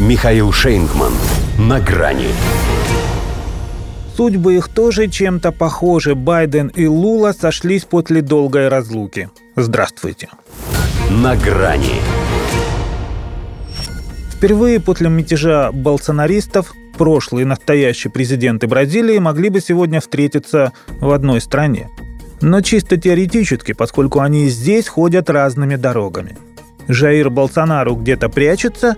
Михаил Шейнгман. На грани. Судьбы их тоже чем-то похожи. Байден и Лула сошлись после долгой разлуки. Здравствуйте. На грани. Впервые после мятежа болсонаристов прошлый и настоящий президенты Бразилии могли бы сегодня встретиться в одной стране. Но чисто теоретически, поскольку они здесь ходят разными дорогами. Жаир Болсонару где-то прячется,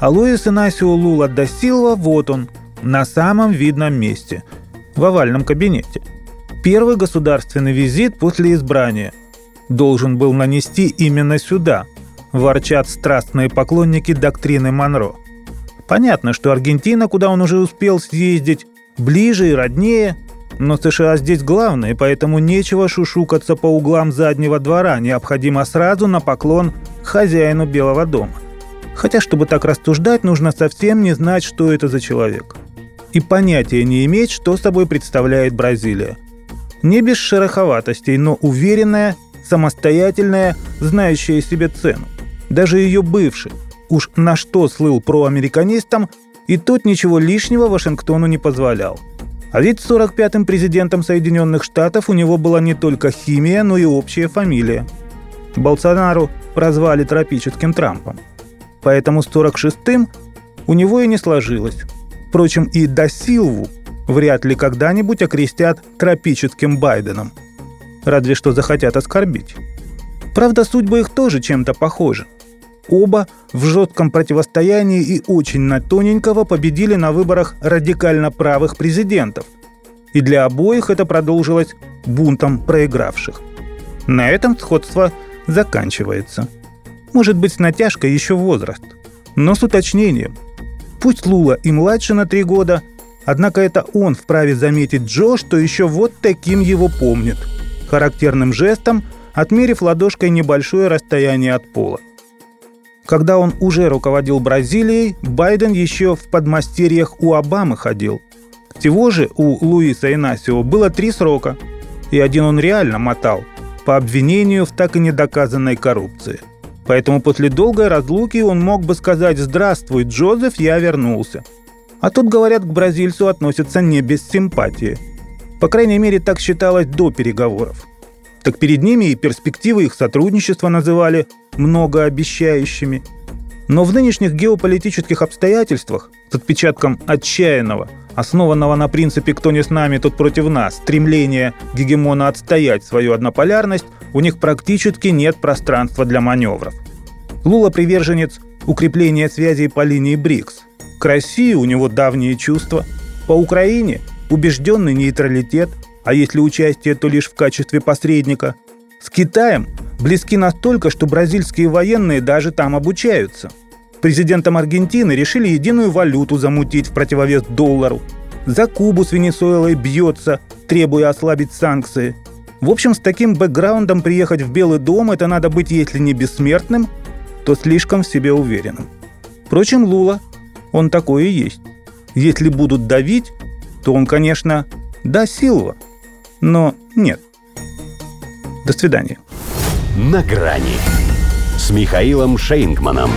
а Луис Инасио Лула да Силва вот он, на самом видном месте, в овальном кабинете. Первый государственный визит после избрания должен был нанести именно сюда, ворчат страстные поклонники доктрины Монро. Понятно, что Аргентина, куда он уже успел съездить, ближе и роднее, но США здесь главное, поэтому нечего шушукаться по углам заднего двора, необходимо сразу на поклон хозяину Белого дома. Хотя, чтобы так рассуждать, нужно совсем не знать, что это за человек. И понятия не иметь, что собой представляет Бразилия. Не без шероховатостей, но уверенная, самостоятельная, знающая себе цену. Даже ее бывший, уж на что слыл проамериканистом, и тот ничего лишнего Вашингтону не позволял. А ведь 45-м президентом Соединенных Штатов у него была не только химия, но и общая фамилия. Болсонару прозвали тропическим Трампом. Поэтому с 46-м у него и не сложилось. Впрочем, и до Силву вряд ли когда-нибудь окрестят тропическим Байденом. Разве что захотят оскорбить. Правда, судьбы их тоже чем-то похожи. Оба в жестком противостоянии и очень на тоненького победили на выборах радикально правых президентов. И для обоих это продолжилось бунтом проигравших. На этом сходство заканчивается. Может быть, с натяжкой еще возраст. Но с уточнением. Пусть Лула и младше на три года, однако это он вправе заметить Джо, что еще вот таким его помнит. Характерным жестом, отмерив ладошкой небольшое расстояние от пола. Когда он уже руководил Бразилией, Байден еще в подмастерьях у Обамы ходил. Всего же у Луиса Инасио было три срока, и один он реально мотал по обвинению в так и недоказанной коррупции. Поэтому после долгой разлуки он мог бы сказать «Здравствуй, Джозеф, я вернулся». А тут, говорят, к бразильцу относятся не без симпатии. По крайней мере, так считалось до переговоров. Так перед ними и перспективы их сотрудничества называли многообещающими. Но в нынешних геополитических обстоятельствах с отпечатком отчаянного, основанного на принципе «кто не с нами, тот против нас», стремления гегемона отстоять свою однополярность, у них практически нет пространства для маневров. Лула приверженец укрепления связей по линии БРИКС. К России у него давние чувства. По Украине убежденный нейтралитет, а если участие, то лишь в качестве посредника. С Китаем близки настолько, что бразильские военные даже там обучаются. Президентом Аргентины решили единую валюту замутить в противовес доллару. За Кубу с Венесуэлой бьется, требуя ослабить санкции. В общем, с таким бэкграундом приехать в Белый дом это надо быть, если не бессмертным, то слишком в себе уверенным. Впрочем, Лула, он такой и есть. Если будут давить, то он, конечно, да, Силва, но нет. До свидания. «На грани» с Михаилом Шейнгманом.